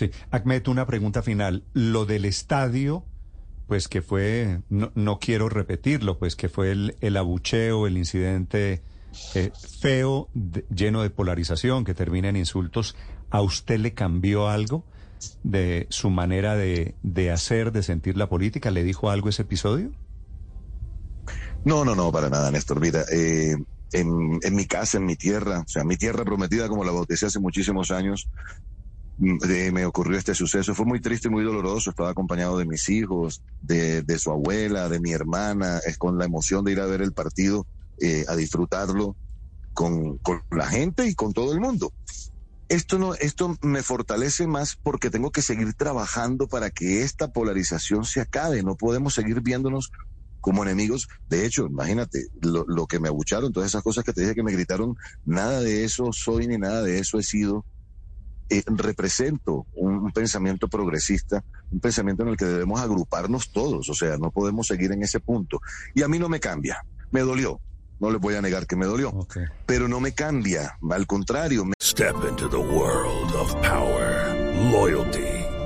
Sí, Ahmed, una pregunta final. Lo del estadio, pues que fue, no, no quiero repetirlo, pues que fue el, el abucheo, el incidente eh, feo, lleno de polarización, que termina en insultos. ¿A usted le cambió algo de su manera de, de hacer, de sentir la política? ¿Le dijo algo ese episodio? No, no, no, para nada, Néstor. Mira, eh, en, en mi casa, en mi tierra, o sea, mi tierra prometida, como la bauticé hace muchísimos años, me ocurrió este suceso. Fue muy triste y muy doloroso. Estaba acompañado de mis hijos, de, su abuela, de mi hermana, es con la emoción de ir a ver el partido, eh, a disfrutarlo con, con la gente y con todo el mundo. Esto no, esto me fortalece más porque tengo que seguir trabajando para que esta polarización se acabe. No podemos seguir viéndonos como enemigos. De hecho, imagínate lo, lo que me abucharon, todas esas cosas que te dije que me gritaron, nada de eso soy ni nada de eso he sido. Eh, represento un, un pensamiento progresista, un pensamiento en el que debemos agruparnos todos, o sea, no podemos seguir en ese punto. Y a mí no me cambia, me dolió, no les voy a negar que me dolió, Ok. pero no me cambia, al contrario, me Step into the world of power, loyalty,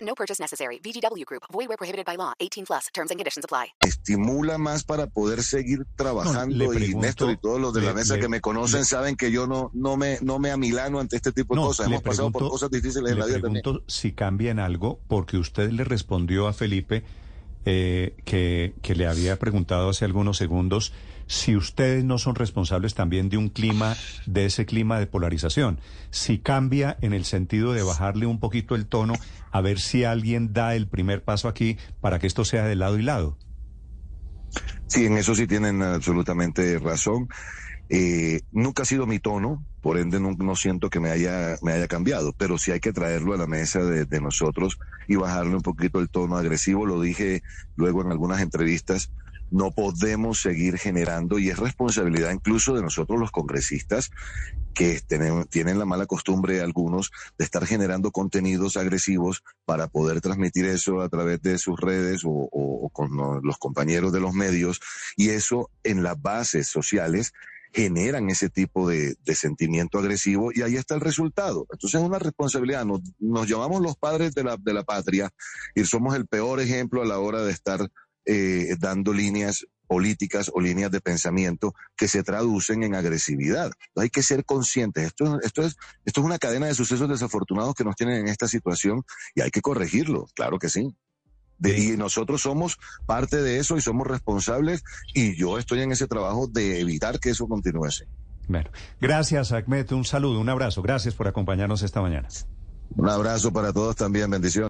No purchase necessary. VGW Group. Void where prohibited by law. 18 plus. Terms and conditions apply. estimula más para poder seguir trabajando y pregunto- Néstor y todos los de la mesa le- que me conocen le- saben que yo no no me no me amilano ante este tipo de No, cosas hemos pasado por pregunto- cosas difíciles en la vida también pregunto si cambia en algo, porque usted le respondió a Felipe eh, que, que le había preguntado hace algunos segundos si ustedes no son responsables también de un clima, de ese clima de polarización. Si cambia en el sentido de bajarle un poquito el tono, a ver si alguien da el primer paso aquí para que esto sea de lado y lado. sí en eso sí tienen absolutamente razón Eh, nunca ha sido mi tono por ende no, siento que me haya cambiado pero sí hay que traerlo a la mesa de, nosotros y bajarle un poquito el tono agresivo. Lo dije luego en algunas entrevistas no podemos seguir generando y es responsabilidad incluso de nosotros los congresistas que tienen, tienen la mala costumbre algunos de estar generando contenidos agresivos para poder transmitir eso a través de sus redes o, con lo- los compañeros de los medios y eso en las bases sociales generan ese tipo de, de sentimiento agresivo y ahí está el resultado. Entonces es una responsabilidad. Nos, nos llamamos los padres de la, de la patria y somos el peor ejemplo a la hora de estar eh, dando líneas políticas o líneas de pensamiento que se traducen en agresividad. Hay que ser conscientes. Esto, esto, es, esto es una cadena de sucesos desafortunados que nos tienen en esta situación y hay que corregirlo, claro que sí. De- y nosotros somos parte de eso y somos responsables y yo estoy en ese trabajo de evitar que eso continúe así. Bueno, gracias Ahmed, un saludo, un abrazo, gracias por acompañarnos esta mañana. Un abrazo para todos también, bendiciones.